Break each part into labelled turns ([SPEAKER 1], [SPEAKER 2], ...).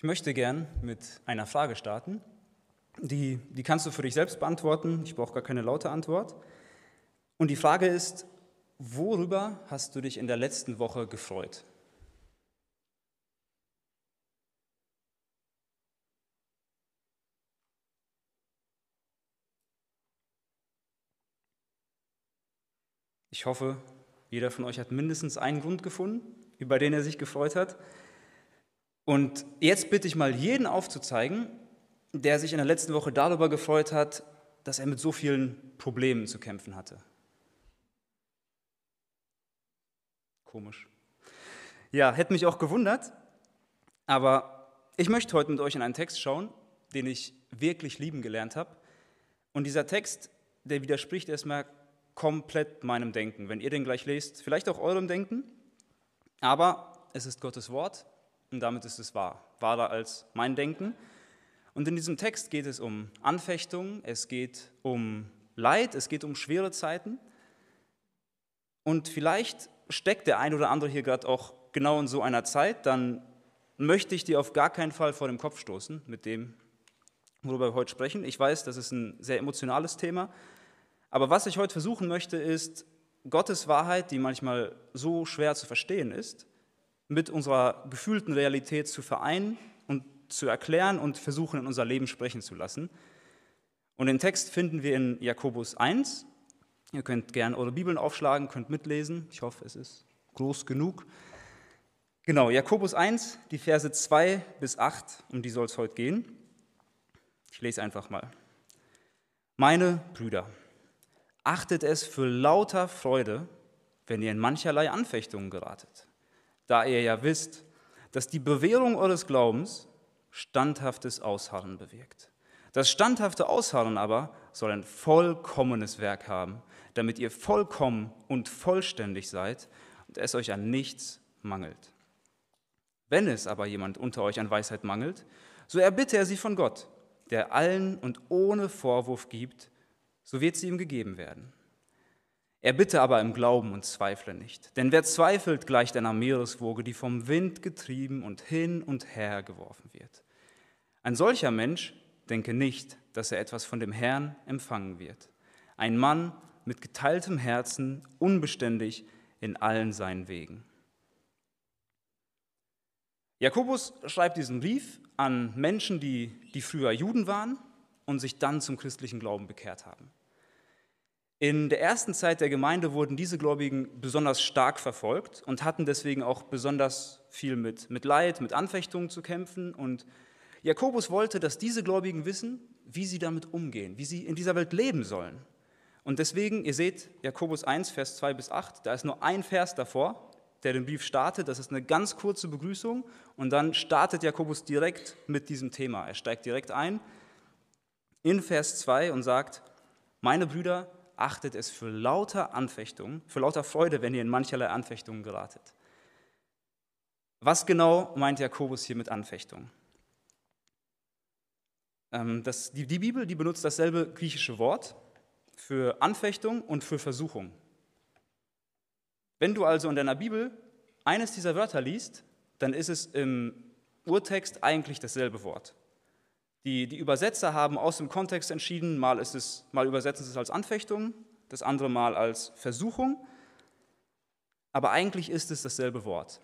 [SPEAKER 1] Ich möchte gern mit einer Frage starten. Die, die kannst du für dich selbst beantworten. Ich brauche gar keine laute Antwort. Und die Frage ist, worüber hast du dich in der letzten Woche gefreut? Ich hoffe, jeder von euch hat mindestens einen Grund gefunden, über den er sich gefreut hat. Und jetzt bitte ich mal jeden aufzuzeigen, der sich in der letzten Woche darüber gefreut hat, dass er mit so vielen Problemen zu kämpfen hatte. Komisch. Ja, hätte mich auch gewundert, aber ich möchte heute mit euch in einen Text schauen, den ich wirklich lieben gelernt habe. Und dieser Text, der widerspricht erstmal komplett meinem Denken. Wenn ihr den gleich lest, vielleicht auch eurem Denken, aber es ist Gottes Wort und damit ist es wahr, wahrer als mein Denken. Und in diesem Text geht es um Anfechtung, es geht um Leid, es geht um schwere Zeiten. Und vielleicht steckt der ein oder andere hier gerade auch genau in so einer Zeit, dann möchte ich dir auf gar keinen Fall vor dem Kopf stoßen mit dem, worüber wir heute sprechen. Ich weiß, das ist ein sehr emotionales Thema, aber was ich heute versuchen möchte, ist Gottes Wahrheit, die manchmal so schwer zu verstehen ist, mit unserer gefühlten Realität zu vereinen und zu erklären und versuchen, in unser Leben sprechen zu lassen. Und den Text finden wir in Jakobus 1. Ihr könnt gerne eure Bibeln aufschlagen, könnt mitlesen. Ich hoffe, es ist groß genug. Genau, Jakobus 1, die Verse 2 bis 8, um die soll es heute gehen. Ich lese einfach mal. Meine Brüder, achtet es für lauter Freude, wenn ihr in mancherlei Anfechtungen geratet da ihr ja wisst, dass die Bewährung eures Glaubens standhaftes Ausharren bewirkt. Das standhafte Ausharren aber soll ein vollkommenes Werk haben, damit ihr vollkommen und vollständig seid und es euch an nichts mangelt. Wenn es aber jemand unter euch an Weisheit mangelt, so erbitte er sie von Gott, der allen und ohne Vorwurf gibt, so wird sie ihm gegeben werden. Er bitte aber im Glauben und zweifle nicht. Denn wer zweifelt, gleicht einer Meereswoge, die vom Wind getrieben und hin und her geworfen wird. Ein solcher Mensch denke nicht, dass er etwas von dem Herrn empfangen wird. Ein Mann mit geteiltem Herzen, unbeständig in allen seinen Wegen. Jakobus schreibt diesen Brief an Menschen, die, die früher Juden waren und sich dann zum christlichen Glauben bekehrt haben. In der ersten Zeit der Gemeinde wurden diese Gläubigen besonders stark verfolgt und hatten deswegen auch besonders viel mit, mit Leid, mit Anfechtungen zu kämpfen. Und Jakobus wollte, dass diese Gläubigen wissen, wie sie damit umgehen, wie sie in dieser Welt leben sollen. Und deswegen, ihr seht, Jakobus 1, Vers 2 bis 8, da ist nur ein Vers davor, der den Brief startet. Das ist eine ganz kurze Begrüßung. Und dann startet Jakobus direkt mit diesem Thema. Er steigt direkt ein in Vers 2 und sagt, meine Brüder, achtet es für lauter Anfechtung, für lauter Freude, wenn ihr in mancherlei Anfechtungen geratet. Was genau meint Jakobus hier mit Anfechtung? Ähm, das, die, die Bibel die benutzt dasselbe griechische Wort für Anfechtung und für Versuchung. Wenn du also in deiner Bibel eines dieser Wörter liest, dann ist es im Urtext eigentlich dasselbe Wort. Die, die Übersetzer haben aus dem Kontext entschieden, mal, ist es, mal übersetzen sie es als Anfechtung, das andere Mal als Versuchung, aber eigentlich ist es dasselbe Wort.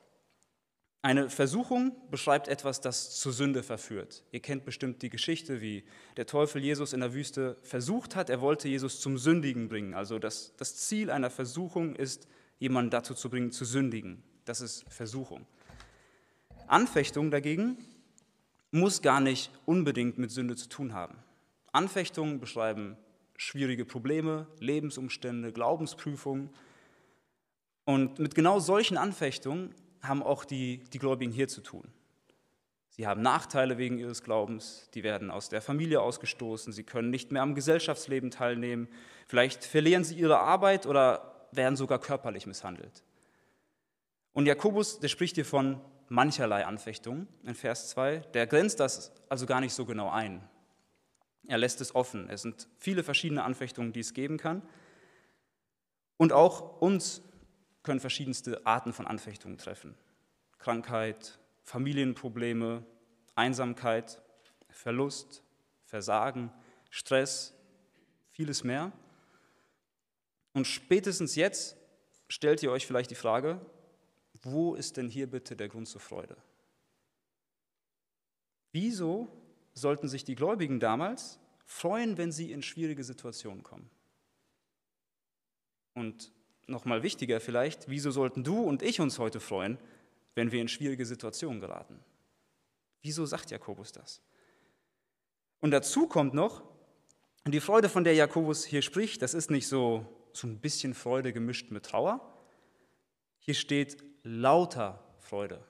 [SPEAKER 1] Eine Versuchung beschreibt etwas, das zur Sünde verführt. Ihr kennt bestimmt die Geschichte, wie der Teufel Jesus in der Wüste versucht hat. Er wollte Jesus zum Sündigen bringen. Also das, das Ziel einer Versuchung ist, jemanden dazu zu bringen, zu sündigen. Das ist Versuchung. Anfechtung dagegen muss gar nicht unbedingt mit Sünde zu tun haben. Anfechtungen beschreiben schwierige Probleme, Lebensumstände, Glaubensprüfungen. Und mit genau solchen Anfechtungen haben auch die, die Gläubigen hier zu tun. Sie haben Nachteile wegen ihres Glaubens, die werden aus der Familie ausgestoßen, sie können nicht mehr am Gesellschaftsleben teilnehmen, vielleicht verlieren sie ihre Arbeit oder werden sogar körperlich misshandelt. Und Jakobus, der spricht hier von mancherlei Anfechtungen in Vers 2, der grenzt das also gar nicht so genau ein. Er lässt es offen. Es sind viele verschiedene Anfechtungen, die es geben kann. Und auch uns können verschiedenste Arten von Anfechtungen treffen. Krankheit, Familienprobleme, Einsamkeit, Verlust, Versagen, Stress, vieles mehr. Und spätestens jetzt stellt ihr euch vielleicht die Frage, wo ist denn hier bitte der Grund zur Freude? Wieso sollten sich die Gläubigen damals freuen, wenn sie in schwierige Situationen kommen? Und nochmal wichtiger vielleicht, wieso sollten du und ich uns heute freuen, wenn wir in schwierige Situationen geraten? Wieso sagt Jakobus das? Und dazu kommt noch, die Freude, von der Jakobus hier spricht, das ist nicht so, so ein bisschen Freude gemischt mit Trauer. Hier steht lauter Freude.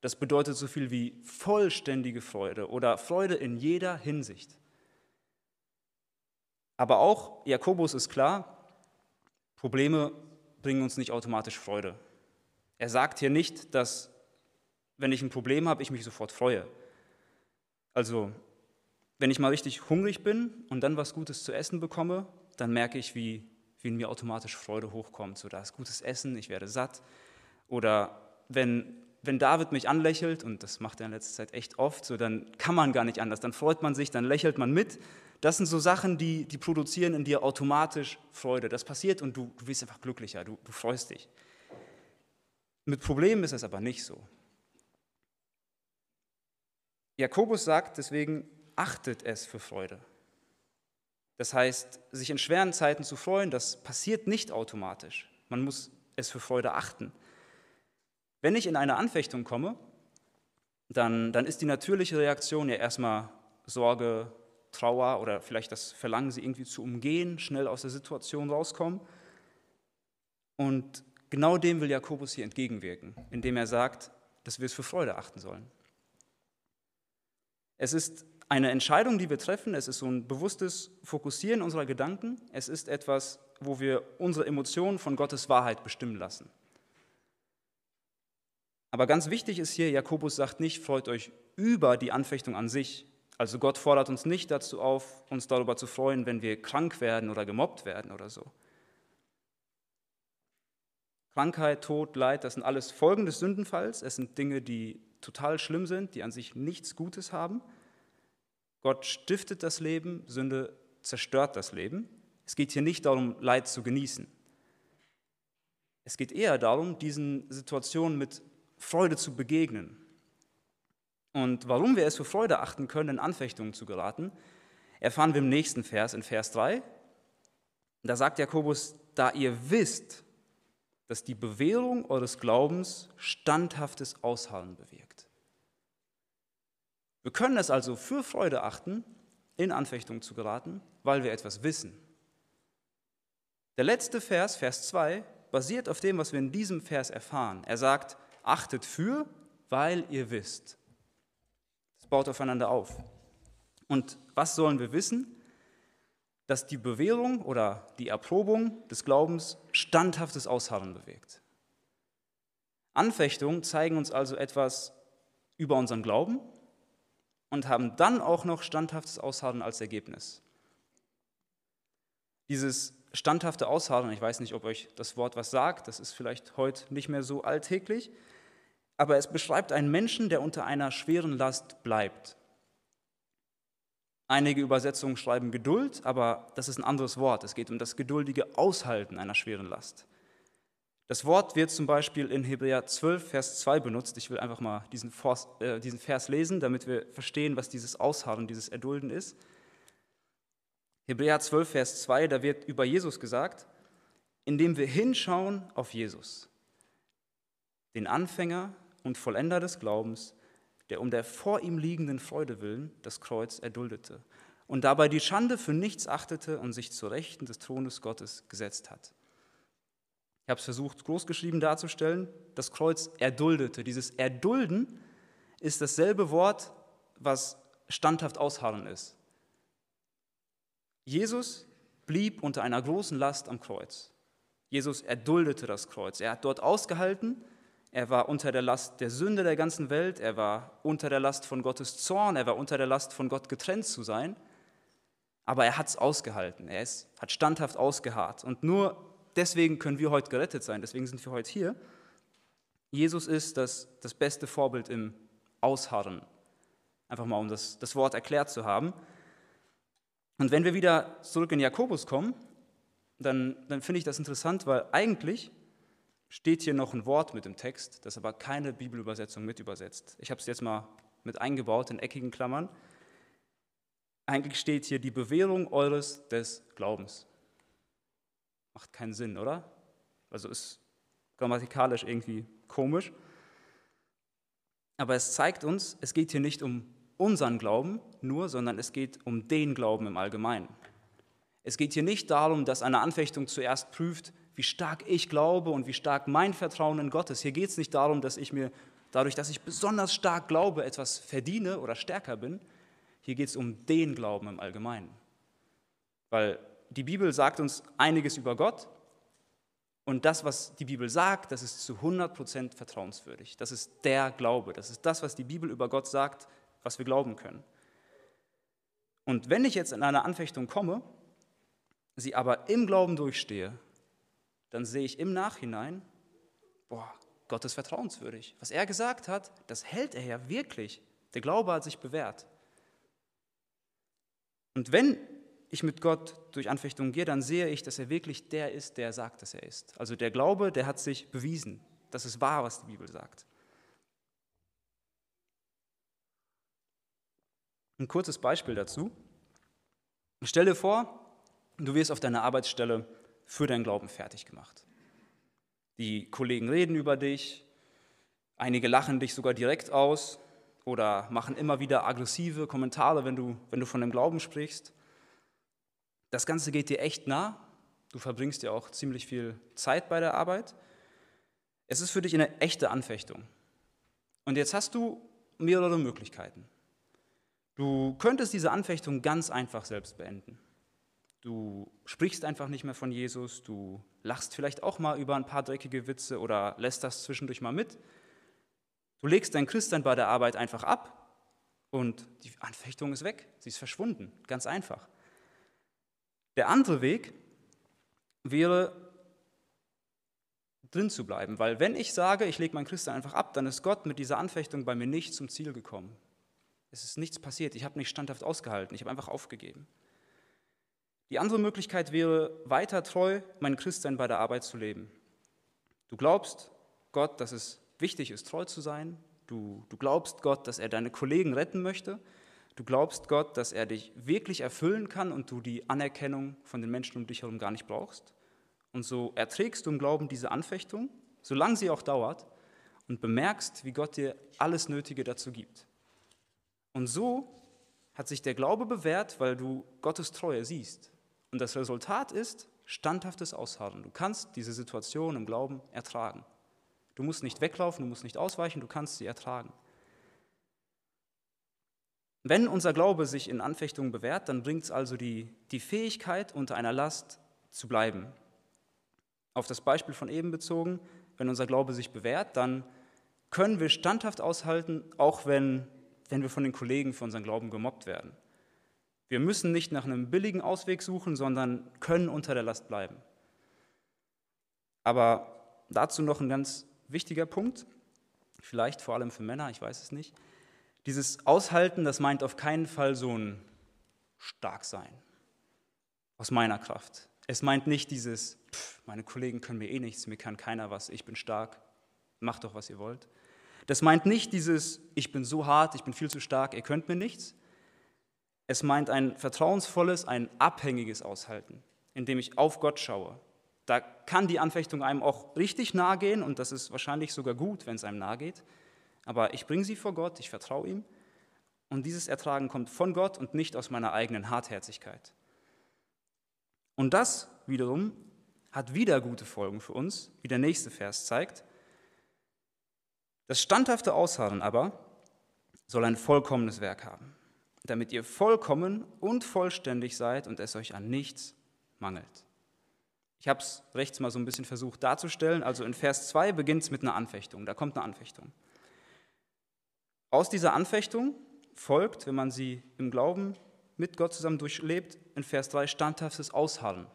[SPEAKER 1] Das bedeutet so viel wie vollständige Freude oder Freude in jeder Hinsicht. Aber auch Jakobus ist klar, Probleme bringen uns nicht automatisch Freude. Er sagt hier nicht, dass wenn ich ein Problem habe, ich mich sofort freue. Also, wenn ich mal richtig hungrig bin und dann was Gutes zu essen bekomme, dann merke ich, wie, wie in mir automatisch Freude hochkommt. So, da ist gutes Essen, ich werde satt. Oder wenn, wenn David mich anlächelt, und das macht er in letzter Zeit echt oft, so, dann kann man gar nicht anders. Dann freut man sich, dann lächelt man mit das sind so Sachen, die, die produzieren in dir automatisch Freude. Das passiert und du, du wirst einfach glücklicher, du, du freust dich. Mit Problemen ist es aber nicht so. Jakobus sagt deswegen, achtet es für Freude. Das heißt, sich in schweren Zeiten zu freuen, das passiert nicht automatisch. Man muss es für Freude achten. Wenn ich in eine Anfechtung komme, dann, dann ist die natürliche Reaktion ja erstmal Sorge, Trauer oder vielleicht das Verlangen, sie irgendwie zu umgehen, schnell aus der Situation rauskommen. Und genau dem will Jakobus hier entgegenwirken, indem er sagt, dass wir es für Freude achten sollen. Es ist eine Entscheidung, die wir treffen, es ist so ein bewusstes Fokussieren unserer Gedanken, es ist etwas, wo wir unsere Emotionen von Gottes Wahrheit bestimmen lassen. Aber ganz wichtig ist hier, Jakobus sagt nicht, freut euch über die Anfechtung an sich, also Gott fordert uns nicht dazu auf, uns darüber zu freuen, wenn wir krank werden oder gemobbt werden oder so. Krankheit, Tod, Leid, das sind alles Folgen des Sündenfalls. Es sind Dinge, die total schlimm sind, die an sich nichts Gutes haben. Gott stiftet das Leben, Sünde zerstört das Leben. Es geht hier nicht darum, Leid zu genießen. Es geht eher darum, diesen Situationen mit Freude zu begegnen, und warum wir es für Freude achten können, in Anfechtungen zu geraten, erfahren wir im nächsten Vers, in Vers 3. Da sagt Jakobus, da ihr wisst, dass die Bewährung eures Glaubens standhaftes Ausharren bewirkt. Wir können es also für Freude achten, in Anfechtung zu geraten, weil wir etwas wissen. Der letzte Vers, Vers 2, basiert auf dem, was wir in diesem Vers erfahren. Er sagt, achtet für, weil ihr wisst baut aufeinander auf. Und was sollen wir wissen? Dass die Bewährung oder die Erprobung des Glaubens standhaftes Ausharren bewegt. Anfechtungen zeigen uns also etwas über unseren Glauben und haben dann auch noch standhaftes Ausharren als Ergebnis. Dieses standhafte Ausharren, ich weiß nicht, ob euch das Wort was sagt, das ist vielleicht heute nicht mehr so alltäglich, aber es beschreibt einen Menschen, der unter einer schweren Last bleibt. Einige Übersetzungen schreiben Geduld, aber das ist ein anderes Wort. Es geht um das geduldige Aushalten einer schweren Last. Das Wort wird zum Beispiel in Hebräer 12, Vers 2 benutzt. Ich will einfach mal diesen Vers, äh, diesen Vers lesen, damit wir verstehen, was dieses Ausharren, dieses Erdulden ist. Hebräer 12, Vers 2, da wird über Jesus gesagt, indem wir hinschauen auf Jesus, den Anfänger und Vollender des Glaubens, der um der vor ihm liegenden Freude willen das Kreuz erduldete und dabei die Schande für nichts achtete und sich zur Rechten des Thrones Gottes gesetzt hat. Ich habe es versucht, großgeschrieben darzustellen. Das Kreuz erduldete. Dieses Erdulden ist dasselbe Wort, was standhaft ausharren ist. Jesus blieb unter einer großen Last am Kreuz. Jesus erduldete das Kreuz. Er hat dort ausgehalten, er war unter der Last der Sünde der ganzen Welt, er war unter der Last von Gottes Zorn, er war unter der Last von Gott getrennt zu sein. Aber er hat es ausgehalten, er ist, hat standhaft ausgeharrt. Und nur deswegen können wir heute gerettet sein, deswegen sind wir heute hier. Jesus ist das, das beste Vorbild im Ausharren. Einfach mal, um das, das Wort erklärt zu haben. Und wenn wir wieder zurück in Jakobus kommen, dann, dann finde ich das interessant, weil eigentlich steht hier noch ein Wort mit im Text, das aber keine Bibelübersetzung mit übersetzt. Ich habe es jetzt mal mit eingebaut in eckigen Klammern. Eigentlich steht hier die Bewährung eures des Glaubens. Macht keinen Sinn, oder? Also ist grammatikalisch irgendwie komisch. Aber es zeigt uns, es geht hier nicht um unseren Glauben nur, sondern es geht um den Glauben im Allgemeinen. Es geht hier nicht darum, dass eine Anfechtung zuerst prüft, wie stark ich glaube und wie stark mein Vertrauen in Gott ist. Hier geht es nicht darum, dass ich mir dadurch, dass ich besonders stark glaube, etwas verdiene oder stärker bin. Hier geht es um den Glauben im Allgemeinen. Weil die Bibel sagt uns einiges über Gott und das, was die Bibel sagt, das ist zu 100% vertrauenswürdig. Das ist der Glaube. Das ist das, was die Bibel über Gott sagt, was wir glauben können. Und wenn ich jetzt in eine Anfechtung komme, sie aber im Glauben durchstehe, dann sehe ich im Nachhinein, boah, Gott ist vertrauenswürdig. Was er gesagt hat, das hält er ja wirklich. Der Glaube hat sich bewährt. Und wenn ich mit Gott durch Anfechtungen gehe, dann sehe ich, dass er wirklich der ist, der sagt, dass er ist. Also der Glaube, der hat sich bewiesen. Das ist wahr, was die Bibel sagt. Ein kurzes Beispiel dazu. Stell dir vor, du wirst auf deiner Arbeitsstelle für deinen Glauben fertig gemacht. Die Kollegen reden über dich, einige lachen dich sogar direkt aus oder machen immer wieder aggressive Kommentare, wenn du, wenn du von dem Glauben sprichst. Das Ganze geht dir echt nah. Du verbringst ja auch ziemlich viel Zeit bei der Arbeit. Es ist für dich eine echte Anfechtung. Und jetzt hast du mehrere Möglichkeiten. Du könntest diese Anfechtung ganz einfach selbst beenden. Du sprichst einfach nicht mehr von Jesus, du lachst vielleicht auch mal über ein paar dreckige Witze oder lässt das zwischendurch mal mit. Du legst dein Christsein bei der Arbeit einfach ab und die Anfechtung ist weg, sie ist verschwunden, ganz einfach. Der andere Weg wäre, drin zu bleiben, weil wenn ich sage, ich lege mein Christsein einfach ab, dann ist Gott mit dieser Anfechtung bei mir nicht zum Ziel gekommen. Es ist nichts passiert, ich habe nicht standhaft ausgehalten, ich habe einfach aufgegeben. Die andere Möglichkeit wäre, weiter treu mein Christsein bei der Arbeit zu leben. Du glaubst Gott, dass es wichtig ist, treu zu sein. Du, du glaubst Gott, dass er deine Kollegen retten möchte. Du glaubst Gott, dass er dich wirklich erfüllen kann und du die Anerkennung von den Menschen um dich herum gar nicht brauchst. Und so erträgst du im Glauben diese Anfechtung, solange sie auch dauert, und bemerkst, wie Gott dir alles Nötige dazu gibt. Und so hat sich der Glaube bewährt, weil du Gottes Treue siehst. Und das Resultat ist standhaftes Ausharren. Du kannst diese Situation im Glauben ertragen. Du musst nicht weglaufen, du musst nicht ausweichen, du kannst sie ertragen. Wenn unser Glaube sich in Anfechtungen bewährt, dann bringt es also die, die Fähigkeit, unter einer Last zu bleiben. Auf das Beispiel von eben bezogen, wenn unser Glaube sich bewährt, dann können wir standhaft aushalten, auch wenn, wenn wir von den Kollegen für unseren Glauben gemobbt werden. Wir müssen nicht nach einem billigen Ausweg suchen, sondern können unter der Last bleiben. Aber dazu noch ein ganz wichtiger Punkt, vielleicht vor allem für Männer, ich weiß es nicht. Dieses Aushalten, das meint auf keinen Fall so ein Starksein aus meiner Kraft. Es meint nicht dieses, pff, meine Kollegen können mir eh nichts, mir kann keiner was, ich bin stark, macht doch, was ihr wollt. Das meint nicht dieses, ich bin so hart, ich bin viel zu stark, ihr könnt mir nichts, es meint ein vertrauensvolles, ein abhängiges Aushalten, indem ich auf Gott schaue. Da kann die Anfechtung einem auch richtig nahe gehen und das ist wahrscheinlich sogar gut, wenn es einem nahe geht. Aber ich bringe sie vor Gott, ich vertraue ihm und dieses Ertragen kommt von Gott und nicht aus meiner eigenen Hartherzigkeit. Und das wiederum hat wieder gute Folgen für uns, wie der nächste Vers zeigt. Das standhafte Ausharren aber soll ein vollkommenes Werk haben damit ihr vollkommen und vollständig seid und es euch an nichts mangelt. Ich habe es rechts mal so ein bisschen versucht darzustellen. Also in Vers 2 beginnt es mit einer Anfechtung. Da kommt eine Anfechtung. Aus dieser Anfechtung folgt, wenn man sie im Glauben mit Gott zusammen durchlebt, in Vers 3 standhaftes Ausharren.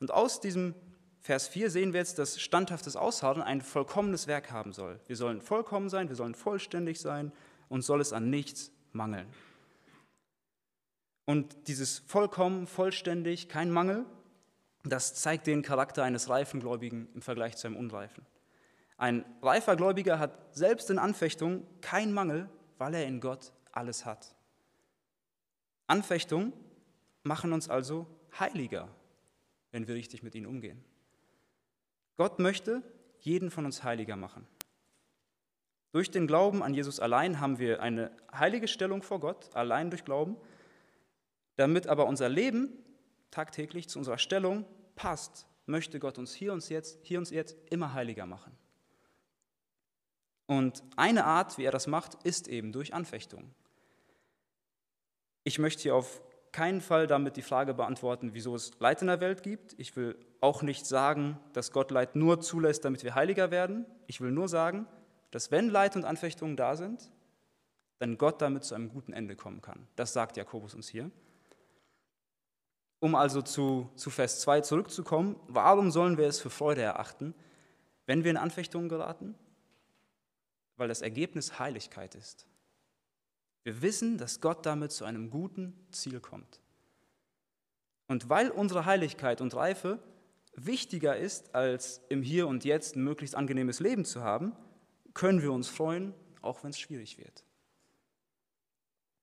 [SPEAKER 1] Und aus diesem Vers 4 sehen wir jetzt, dass standhaftes Ausharren ein vollkommenes Werk haben soll. Wir sollen vollkommen sein, wir sollen vollständig sein und soll es an nichts mangeln. Und dieses vollkommen, vollständig, kein Mangel, das zeigt den Charakter eines reifen Gläubigen im Vergleich zu einem Unreifen. Ein reifer Gläubiger hat selbst in Anfechtung keinen Mangel, weil er in Gott alles hat. Anfechtungen machen uns also heiliger, wenn wir richtig mit ihnen umgehen. Gott möchte jeden von uns heiliger machen. Durch den Glauben an Jesus allein haben wir eine heilige Stellung vor Gott, allein durch Glauben. Damit aber unser Leben tagtäglich zu unserer Stellung passt, möchte Gott uns hier und jetzt, hier und jetzt immer heiliger machen. Und eine Art, wie er das macht, ist eben durch Anfechtung. Ich möchte hier auf keinen Fall damit die Frage beantworten, wieso es Leid in der Welt gibt. Ich will auch nicht sagen, dass Gott Leid nur zulässt, damit wir heiliger werden. Ich will nur sagen, dass wenn Leid und Anfechtungen da sind, dann Gott damit zu einem guten Ende kommen kann. Das sagt Jakobus uns hier. Um also zu, zu Vers 2 zurückzukommen, warum sollen wir es für Freude erachten, wenn wir in Anfechtungen geraten? Weil das Ergebnis Heiligkeit ist. Wir wissen, dass Gott damit zu einem guten Ziel kommt. Und weil unsere Heiligkeit und Reife wichtiger ist, als im Hier und Jetzt ein möglichst angenehmes Leben zu haben, können wir uns freuen, auch wenn es schwierig wird.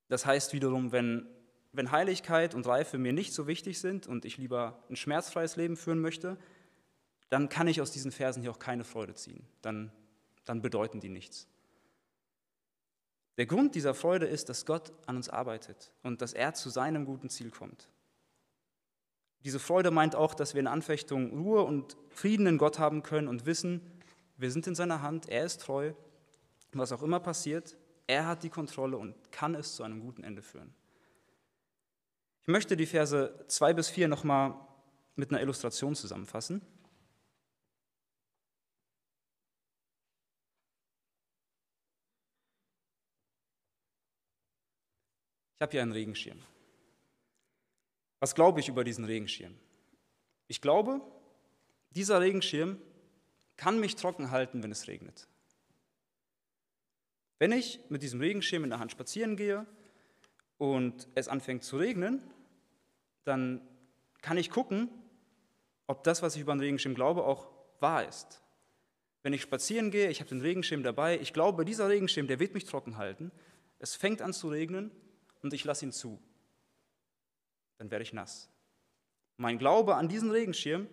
[SPEAKER 1] Das heißt wiederum, wenn, wenn Heiligkeit und Reife mir nicht so wichtig sind und ich lieber ein schmerzfreies Leben führen möchte, dann kann ich aus diesen Versen hier auch keine Freude ziehen. Dann, dann bedeuten die nichts. Der Grund dieser Freude ist, dass Gott an uns arbeitet und dass er zu seinem guten Ziel kommt. Diese Freude meint auch, dass wir in Anfechtung Ruhe und Frieden in Gott haben können und wissen, wir sind in seiner Hand, er ist treu. Was auch immer passiert, er hat die Kontrolle und kann es zu einem guten Ende führen. Ich möchte die Verse 2 bis 4 nochmal mit einer Illustration zusammenfassen. Ich habe hier einen Regenschirm. Was glaube ich über diesen Regenschirm? Ich glaube, dieser Regenschirm kann mich trocken halten, wenn es regnet. Wenn ich mit diesem Regenschirm in der Hand spazieren gehe und es anfängt zu regnen, dann kann ich gucken, ob das, was ich über den Regenschirm glaube, auch wahr ist. Wenn ich spazieren gehe, ich habe den Regenschirm dabei, ich glaube, dieser Regenschirm, der wird mich trocken halten. Es fängt an zu regnen und ich lasse ihn zu. Dann werde ich nass. Mein Glaube an diesen Regenschirm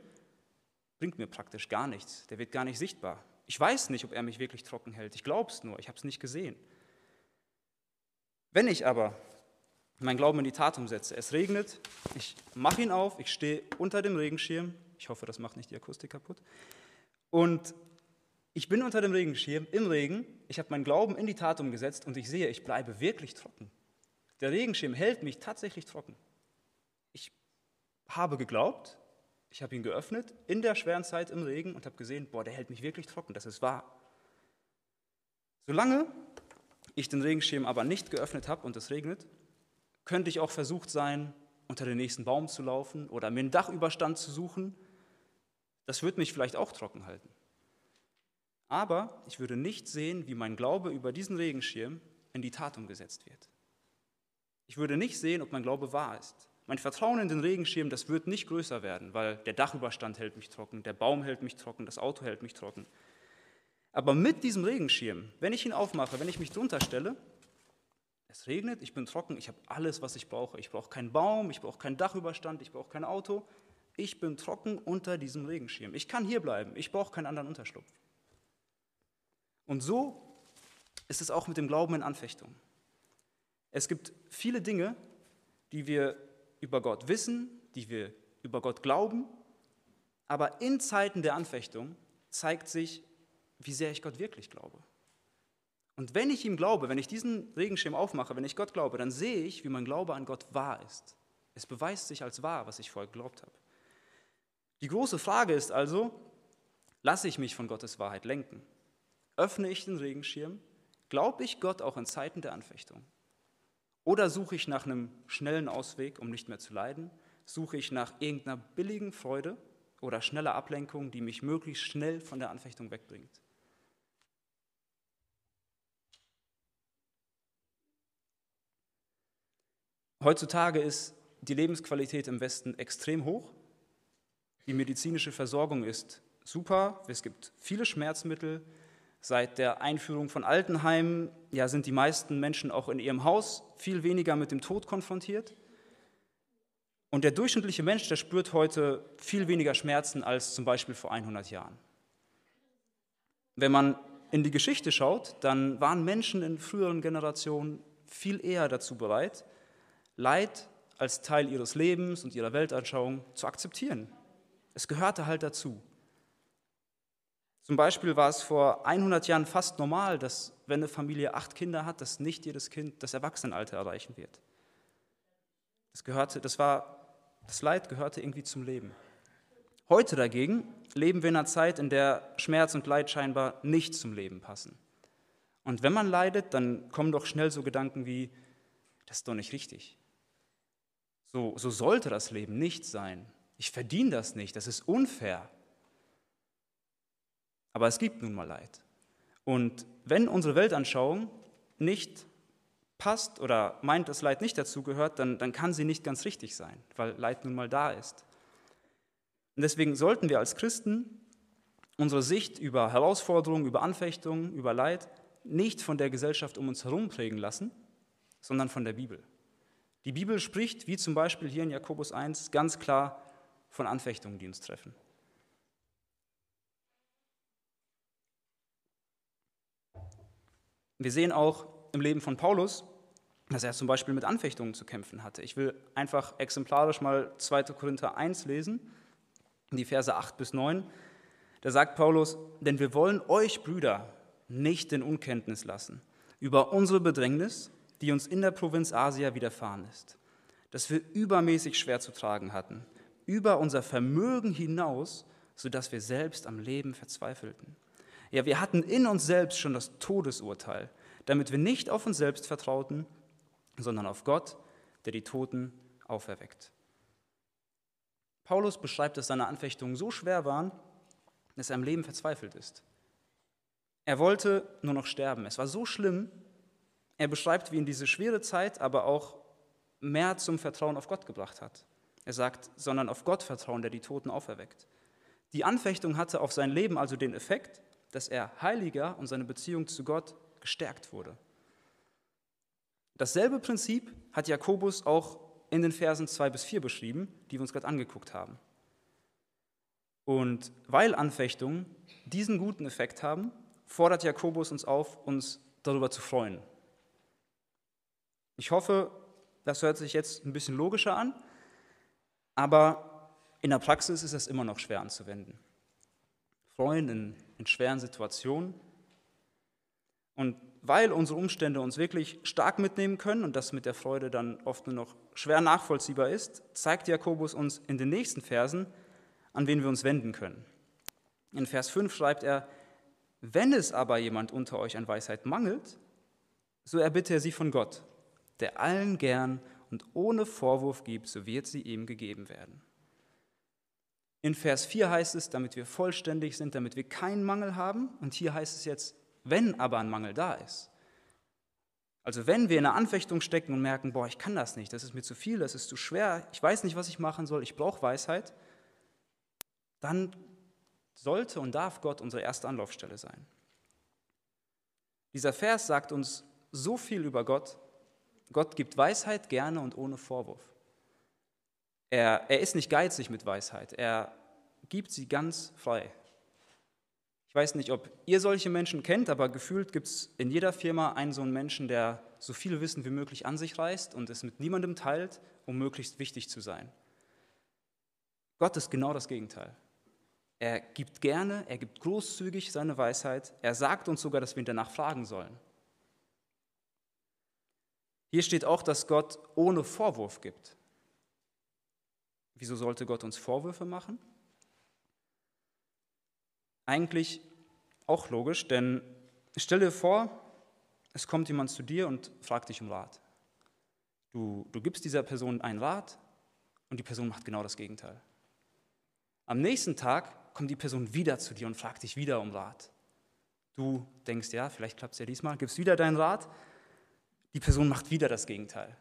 [SPEAKER 1] bringt mir praktisch gar nichts. Der wird gar nicht sichtbar. Ich weiß nicht, ob er mich wirklich trocken hält. Ich glaube es nur, ich habe es nicht gesehen. Wenn ich aber meinen Glauben in die Tat umsetze, es regnet, ich mache ihn auf, ich stehe unter dem Regenschirm, ich hoffe, das macht nicht die Akustik kaputt, und ich bin unter dem Regenschirm im Regen, ich habe meinen Glauben in die Tat umgesetzt und ich sehe, ich bleibe wirklich trocken. Der Regenschirm hält mich tatsächlich trocken. Ich habe geglaubt, ich habe ihn geöffnet in der schweren Zeit im Regen und habe gesehen, boah, der hält mich wirklich trocken, das ist wahr. Solange ich den Regenschirm aber nicht geöffnet habe und es regnet, könnte ich auch versucht sein, unter den nächsten Baum zu laufen oder mir einen Dachüberstand zu suchen. Das würde mich vielleicht auch trocken halten. Aber ich würde nicht sehen, wie mein Glaube über diesen Regenschirm in die Tat umgesetzt wird. Ich würde nicht sehen, ob mein Glaube wahr ist. Mein Vertrauen in den Regenschirm, das wird nicht größer werden, weil der Dachüberstand hält mich trocken, der Baum hält mich trocken, das Auto hält mich trocken. Aber mit diesem Regenschirm, wenn ich ihn aufmache, wenn ich mich drunter stelle, es regnet, ich bin trocken, ich habe alles, was ich brauche. Ich brauche keinen Baum, ich brauche keinen Dachüberstand, ich brauche kein Auto. Ich bin trocken unter diesem Regenschirm. Ich kann hier bleiben, ich brauche keinen anderen Unterschlupf. Und so ist es auch mit dem Glauben in Anfechtung. Es gibt viele Dinge, die wir über Gott wissen, die wir über Gott glauben, aber in Zeiten der Anfechtung zeigt sich, wie sehr ich Gott wirklich glaube. Und wenn ich ihm glaube, wenn ich diesen Regenschirm aufmache, wenn ich Gott glaube, dann sehe ich, wie mein Glaube an Gott wahr ist. Es beweist sich als wahr, was ich vorher geglaubt habe. Die große Frage ist also, lasse ich mich von Gottes Wahrheit lenken? Öffne ich den Regenschirm? Glaube ich Gott auch in Zeiten der Anfechtung? Oder suche ich nach einem schnellen Ausweg, um nicht mehr zu leiden? Suche ich nach irgendeiner billigen Freude oder schneller Ablenkung, die mich möglichst schnell von der Anfechtung wegbringt? Heutzutage ist die Lebensqualität im Westen extrem hoch. Die medizinische Versorgung ist super. Es gibt viele Schmerzmittel. Seit der Einführung von Altenheimen ja, sind die meisten Menschen auch in ihrem Haus viel weniger mit dem Tod konfrontiert. Und der durchschnittliche Mensch, der spürt heute viel weniger Schmerzen als zum Beispiel vor 100 Jahren. Wenn man in die Geschichte schaut, dann waren Menschen in früheren Generationen viel eher dazu bereit, Leid als Teil ihres Lebens und ihrer Weltanschauung zu akzeptieren. Es gehörte halt dazu. Zum Beispiel war es vor 100 Jahren fast normal, dass wenn eine Familie acht Kinder hat, dass nicht jedes Kind das Erwachsenenalter erreichen wird. Das, gehörte, das, war, das Leid gehörte irgendwie zum Leben. Heute dagegen leben wir in einer Zeit, in der Schmerz und Leid scheinbar nicht zum Leben passen. Und wenn man leidet, dann kommen doch schnell so Gedanken wie, das ist doch nicht richtig. So, so sollte das Leben nicht sein. Ich verdiene das nicht, das ist unfair. Aber es gibt nun mal Leid. Und wenn unsere Weltanschauung nicht passt oder meint, dass Leid nicht dazugehört, dann, dann kann sie nicht ganz richtig sein, weil Leid nun mal da ist. Und deswegen sollten wir als Christen unsere Sicht über Herausforderungen, über Anfechtungen, über Leid nicht von der Gesellschaft um uns herum prägen lassen, sondern von der Bibel. Die Bibel spricht, wie zum Beispiel hier in Jakobus 1, ganz klar von Anfechtungen, die uns treffen. Wir sehen auch im Leben von Paulus, dass er zum Beispiel mit Anfechtungen zu kämpfen hatte. Ich will einfach exemplarisch mal 2. Korinther 1 lesen die Verse 8 bis 9. Da sagt Paulus, denn wir wollen euch, Brüder, nicht in Unkenntnis lassen über unsere Bedrängnis, die uns in der Provinz Asia widerfahren ist, dass wir übermäßig schwer zu tragen hatten, über unser Vermögen hinaus, sodass wir selbst am Leben verzweifelten. Ja, wir hatten in uns selbst schon das Todesurteil, damit wir nicht auf uns selbst vertrauten, sondern auf Gott, der die Toten auferweckt. Paulus beschreibt, dass seine Anfechtungen so schwer waren, dass er im Leben verzweifelt ist. Er wollte nur noch sterben. Es war so schlimm. Er beschreibt, wie ihn diese schwere Zeit aber auch mehr zum Vertrauen auf Gott gebracht hat. Er sagt, sondern auf Gott vertrauen, der die Toten auferweckt. Die Anfechtung hatte auf sein Leben also den Effekt, dass er heiliger und seine Beziehung zu Gott gestärkt wurde. Dasselbe Prinzip hat Jakobus auch in den Versen 2 bis 4 beschrieben, die wir uns gerade angeguckt haben. Und weil Anfechtungen diesen guten Effekt haben, fordert Jakobus uns auf, uns darüber zu freuen. Ich hoffe, das hört sich jetzt ein bisschen logischer an, aber in der Praxis ist es immer noch schwer anzuwenden. Freuen in, in schweren Situationen. Und weil unsere Umstände uns wirklich stark mitnehmen können und das mit der Freude dann oft nur noch schwer nachvollziehbar ist, zeigt Jakobus uns in den nächsten Versen, an wen wir uns wenden können. In Vers 5 schreibt er, wenn es aber jemand unter euch an Weisheit mangelt, so erbitte er sie von Gott, der allen gern und ohne Vorwurf gibt, so wird sie ihm gegeben werden. In Vers 4 heißt es, damit wir vollständig sind, damit wir keinen Mangel haben. Und hier heißt es jetzt, wenn aber ein Mangel da ist, also wenn wir in einer Anfechtung stecken und merken, boah, ich kann das nicht, das ist mir zu viel, das ist zu schwer, ich weiß nicht, was ich machen soll, ich brauche Weisheit, dann sollte und darf Gott unsere erste Anlaufstelle sein. Dieser Vers sagt uns so viel über Gott. Gott gibt Weisheit gerne und ohne Vorwurf. Er, er ist nicht geizig mit Weisheit, er gibt sie ganz frei. Ich weiß nicht, ob ihr solche Menschen kennt, aber gefühlt gibt es in jeder Firma einen so einen Menschen, der so viel Wissen wie möglich an sich reißt und es mit niemandem teilt, um möglichst wichtig zu sein. Gott ist genau das Gegenteil. Er gibt gerne, er gibt großzügig seine Weisheit, er sagt uns sogar, dass wir ihn danach fragen sollen. Hier steht auch, dass Gott ohne Vorwurf gibt. Wieso sollte Gott uns Vorwürfe machen? eigentlich auch logisch, denn stell dir vor, es kommt jemand zu dir und fragt dich um Rat. Du, du gibst dieser Person einen Rat und die Person macht genau das Gegenteil. Am nächsten Tag kommt die Person wieder zu dir und fragt dich wieder um Rat. Du denkst, ja, vielleicht klappt es ja diesmal, gibst wieder deinen Rat, die Person macht wieder das Gegenteil.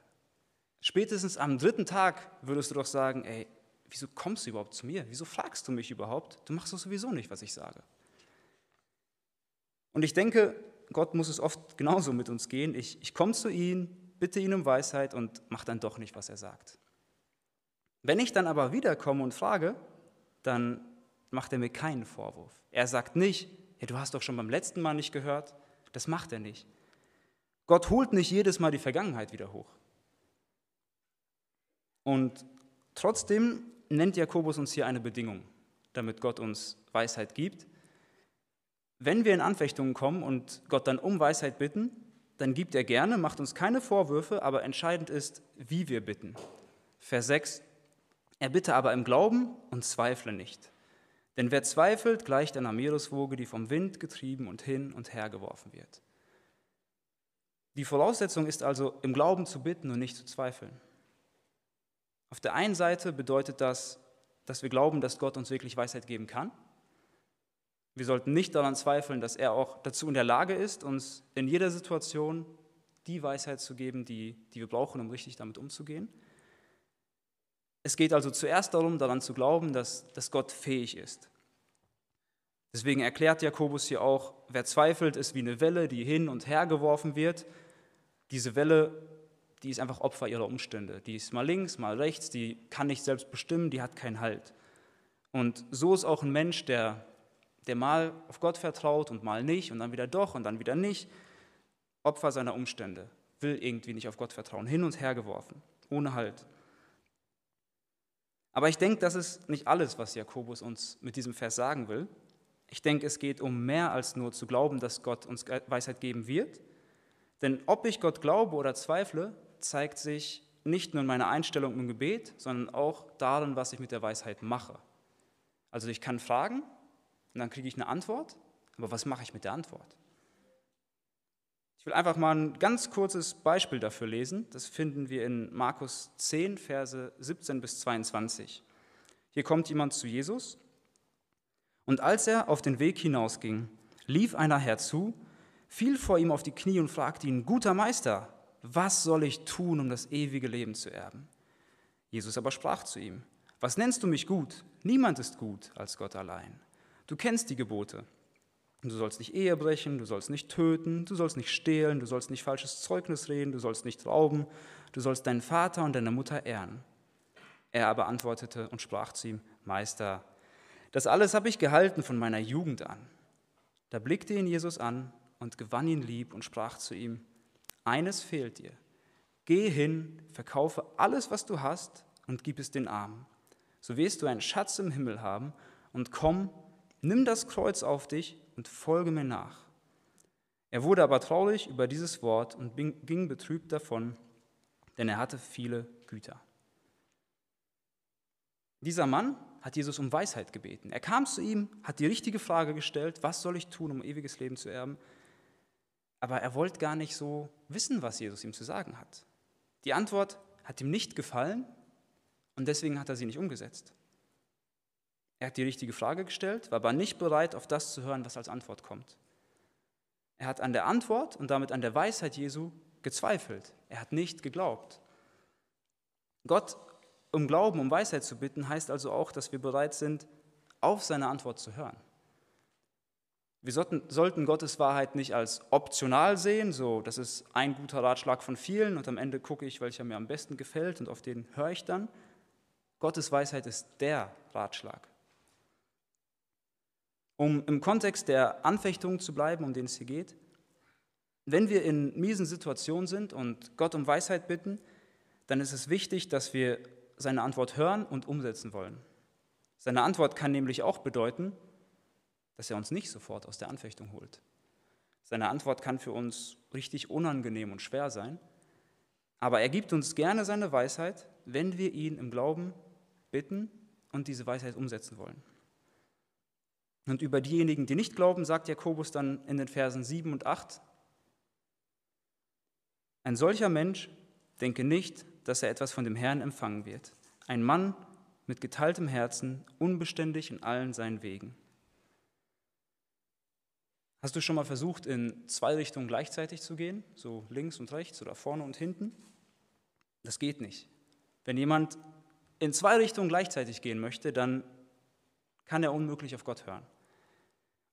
[SPEAKER 1] Spätestens am dritten Tag würdest du doch sagen, ey, wieso kommst du überhaupt zu mir? Wieso fragst du mich überhaupt? Du machst doch sowieso nicht, was ich sage. Und ich denke, Gott muss es oft genauso mit uns gehen. Ich, ich komme zu ihm, bitte ihn um Weisheit und mache dann doch nicht, was er sagt. Wenn ich dann aber wiederkomme und frage, dann macht er mir keinen Vorwurf. Er sagt nicht, ja, du hast doch schon beim letzten Mal nicht gehört. Das macht er nicht. Gott holt nicht jedes Mal die Vergangenheit wieder hoch. Und trotzdem nennt Jakobus uns hier eine Bedingung, damit Gott uns Weisheit gibt. Wenn wir in Anfechtungen kommen und Gott dann um Weisheit bitten, dann gibt er gerne, macht uns keine Vorwürfe, aber entscheidend ist, wie wir bitten. Vers 6, er bitte aber im Glauben und zweifle nicht. Denn wer zweifelt, gleicht einer Meereswoge, die vom Wind getrieben und hin und her geworfen wird. Die Voraussetzung ist also, im Glauben zu bitten und nicht zu zweifeln. Auf der einen Seite bedeutet das, dass wir glauben, dass Gott uns wirklich Weisheit geben kann. Wir sollten nicht daran zweifeln, dass er auch dazu in der Lage ist, uns in jeder Situation die Weisheit zu geben, die, die wir brauchen, um richtig damit umzugehen. Es geht also zuerst darum, daran zu glauben, dass, dass Gott fähig ist. Deswegen erklärt Jakobus hier auch, wer zweifelt, ist wie eine Welle, die hin und her geworfen wird. Diese Welle die ist einfach Opfer ihrer Umstände. Die ist mal links, mal rechts, die kann nicht selbst bestimmen, die hat keinen Halt. Und so ist auch ein Mensch, der, der mal auf Gott vertraut und mal nicht und dann wieder doch und dann wieder nicht, Opfer seiner Umstände, will irgendwie nicht auf Gott vertrauen, hin und her geworfen, ohne Halt. Aber ich denke, das ist nicht alles, was Jakobus uns mit diesem Vers sagen will. Ich denke, es geht um mehr als nur zu glauben, dass Gott uns Weisheit geben wird. Denn ob ich Gott glaube oder zweifle, zeigt sich nicht nur in meiner Einstellung im Gebet, sondern auch darin, was ich mit der Weisheit mache. Also ich kann fragen und dann kriege ich eine Antwort, aber was mache ich mit der Antwort? Ich will einfach mal ein ganz kurzes Beispiel dafür lesen. Das finden wir in Markus 10, Verse 17 bis 22. Hier kommt jemand zu Jesus und als er auf den Weg hinausging, lief einer herzu, fiel vor ihm auf die Knie und fragte ihn, guter Meister, was soll ich tun, um das ewige Leben zu erben? Jesus aber sprach zu ihm, was nennst du mich gut? Niemand ist gut als Gott allein. Du kennst die Gebote. Du sollst nicht Ehe brechen, du sollst nicht töten, du sollst nicht stehlen, du sollst nicht falsches Zeugnis reden, du sollst nicht rauben, du sollst deinen Vater und deine Mutter ehren. Er aber antwortete und sprach zu ihm, Meister, das alles habe ich gehalten von meiner Jugend an. Da blickte ihn Jesus an und gewann ihn lieb und sprach zu ihm, eines fehlt dir. Geh hin, verkaufe alles, was du hast und gib es den Armen. So wirst du einen Schatz im Himmel haben und komm, nimm das Kreuz auf dich und folge mir nach. Er wurde aber traurig über dieses Wort und ging betrübt davon, denn er hatte viele Güter. Dieser Mann hat Jesus um Weisheit gebeten. Er kam zu ihm, hat die richtige Frage gestellt, was soll ich tun, um ewiges Leben zu erben? Aber er wollte gar nicht so wissen, was Jesus ihm zu sagen hat. Die Antwort hat ihm nicht gefallen und deswegen hat er sie nicht umgesetzt. Er hat die richtige Frage gestellt, war aber nicht bereit, auf das zu hören, was als Antwort kommt. Er hat an der Antwort und damit an der Weisheit Jesu gezweifelt. Er hat nicht geglaubt. Gott um Glauben, um Weisheit zu bitten, heißt also auch, dass wir bereit sind, auf seine Antwort zu hören. Wir sollten, sollten, Gottes Wahrheit nicht als optional sehen, so das ist ein guter Ratschlag von vielen und am Ende gucke ich, welcher mir am besten gefällt und auf den höre ich dann. Gottes Weisheit ist der Ratschlag. Um im Kontext der Anfechtung zu bleiben, um den es hier geht, wenn wir in miesen Situationen sind und Gott um Weisheit bitten, dann ist es wichtig, dass wir seine Antwort hören und umsetzen wollen. Seine Antwort kann nämlich auch bedeuten, dass er uns nicht sofort aus der Anfechtung holt. Seine Antwort kann für uns richtig unangenehm und schwer sein, aber er gibt uns gerne seine Weisheit, wenn wir ihn im Glauben bitten und diese Weisheit umsetzen wollen. Und über diejenigen, die nicht glauben, sagt Jakobus dann in den Versen 7 und 8, ein solcher Mensch denke nicht, dass er etwas von dem Herrn empfangen wird. Ein Mann mit geteiltem Herzen, unbeständig in allen seinen Wegen. Hast du schon mal versucht, in zwei Richtungen gleichzeitig zu gehen, so links und rechts oder vorne und hinten? Das geht nicht. Wenn jemand in zwei Richtungen gleichzeitig gehen möchte, dann kann er unmöglich auf Gott hören.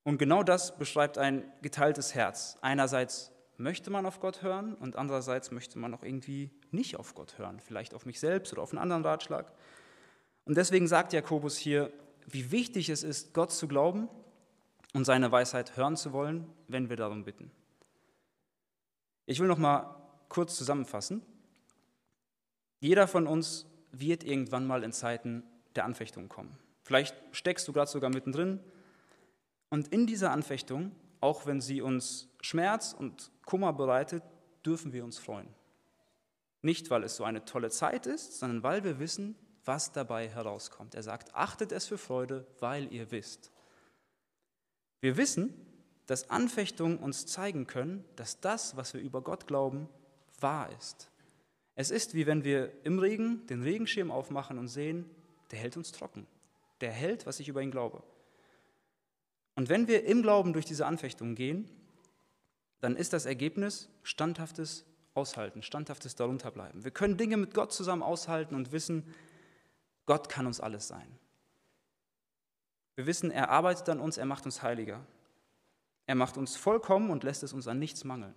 [SPEAKER 1] Und genau das beschreibt ein geteiltes Herz. Einerseits möchte man auf Gott hören und andererseits möchte man auch irgendwie nicht auf Gott hören, vielleicht auf mich selbst oder auf einen anderen Ratschlag. Und deswegen sagt Jakobus hier, wie wichtig es ist, Gott zu glauben und seine Weisheit hören zu wollen, wenn wir darum bitten. Ich will noch mal kurz zusammenfassen. Jeder von uns wird irgendwann mal in Zeiten der Anfechtung kommen. Vielleicht steckst du gerade sogar mittendrin. Und in dieser Anfechtung, auch wenn sie uns Schmerz und Kummer bereitet, dürfen wir uns freuen. Nicht, weil es so eine tolle Zeit ist, sondern weil wir wissen, was dabei herauskommt. Er sagt, achtet es für Freude, weil ihr wisst. Wir wissen, dass Anfechtungen uns zeigen können, dass das, was wir über Gott glauben, wahr ist. Es ist wie wenn wir im Regen den Regenschirm aufmachen und sehen, der hält uns trocken. Der hält, was ich über ihn glaube. Und wenn wir im Glauben durch diese Anfechtungen gehen, dann ist das Ergebnis standhaftes Aushalten, standhaftes Darunterbleiben. Wir können Dinge mit Gott zusammen aushalten und wissen, Gott kann uns alles sein. Wir wissen, er arbeitet an uns, er macht uns heiliger. Er macht uns vollkommen und lässt es uns an nichts mangeln.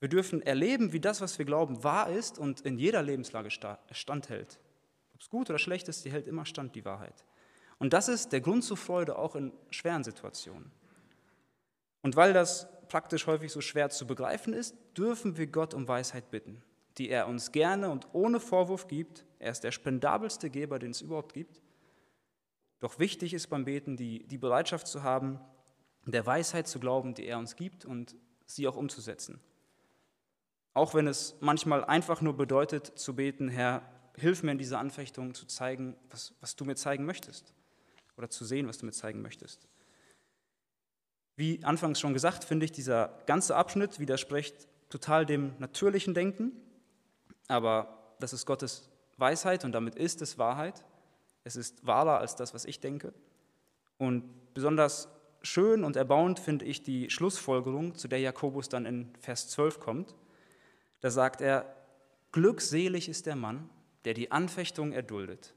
[SPEAKER 1] Wir dürfen erleben, wie das, was wir glauben, wahr ist und in jeder Lebenslage standhält. Ob es gut oder schlecht ist, die hält immer stand, die Wahrheit. Und das ist der Grund zur Freude auch in schweren Situationen. Und weil das praktisch häufig so schwer zu begreifen ist, dürfen wir Gott um Weisheit bitten, die er uns gerne und ohne Vorwurf gibt. Er ist der spendabelste Geber, den es überhaupt gibt. Doch wichtig ist beim Beten die, die Bereitschaft zu haben, der Weisheit zu glauben, die er uns gibt und sie auch umzusetzen. Auch wenn es manchmal einfach nur bedeutet zu beten, Herr, hilf mir in dieser Anfechtung zu zeigen, was, was du mir zeigen möchtest. Oder zu sehen, was du mir zeigen möchtest. Wie anfangs schon gesagt, finde ich, dieser ganze Abschnitt widerspricht total dem natürlichen Denken. Aber das ist Gottes Weisheit und damit ist es Wahrheit. Es ist wahrer als das, was ich denke. Und besonders schön und erbauend finde ich die Schlussfolgerung, zu der Jakobus dann in Vers 12 kommt. Da sagt er, glückselig ist der Mann, der die Anfechtung erduldet.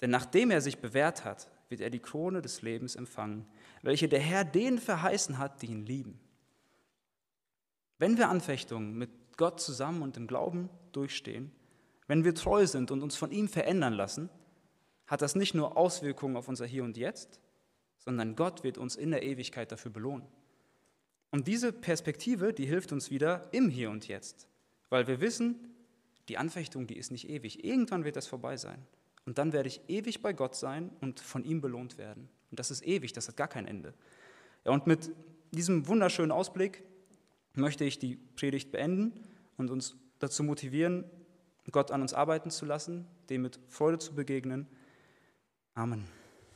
[SPEAKER 1] Denn nachdem er sich bewährt hat, wird er die Krone des Lebens empfangen, welche der Herr denen verheißen hat, die ihn lieben. Wenn wir Anfechtungen mit Gott zusammen und im Glauben durchstehen, wenn wir treu sind und uns von ihm verändern lassen, hat das nicht nur Auswirkungen auf unser Hier und Jetzt, sondern Gott wird uns in der Ewigkeit dafür belohnen. Und diese Perspektive, die hilft uns wieder im Hier und Jetzt weil wir wissen, die Anfechtung, die ist nicht ewig. Irgendwann wird das vorbei sein. Und dann werde ich ewig bei Gott sein und von ihm belohnt werden. Und das ist ewig, das hat gar kein Ende. Ja, und mit diesem wunderschönen Ausblick möchte ich die Predigt beenden und uns dazu motivieren, Gott an uns arbeiten zu lassen, dem mit Freude zu begegnen. Amen.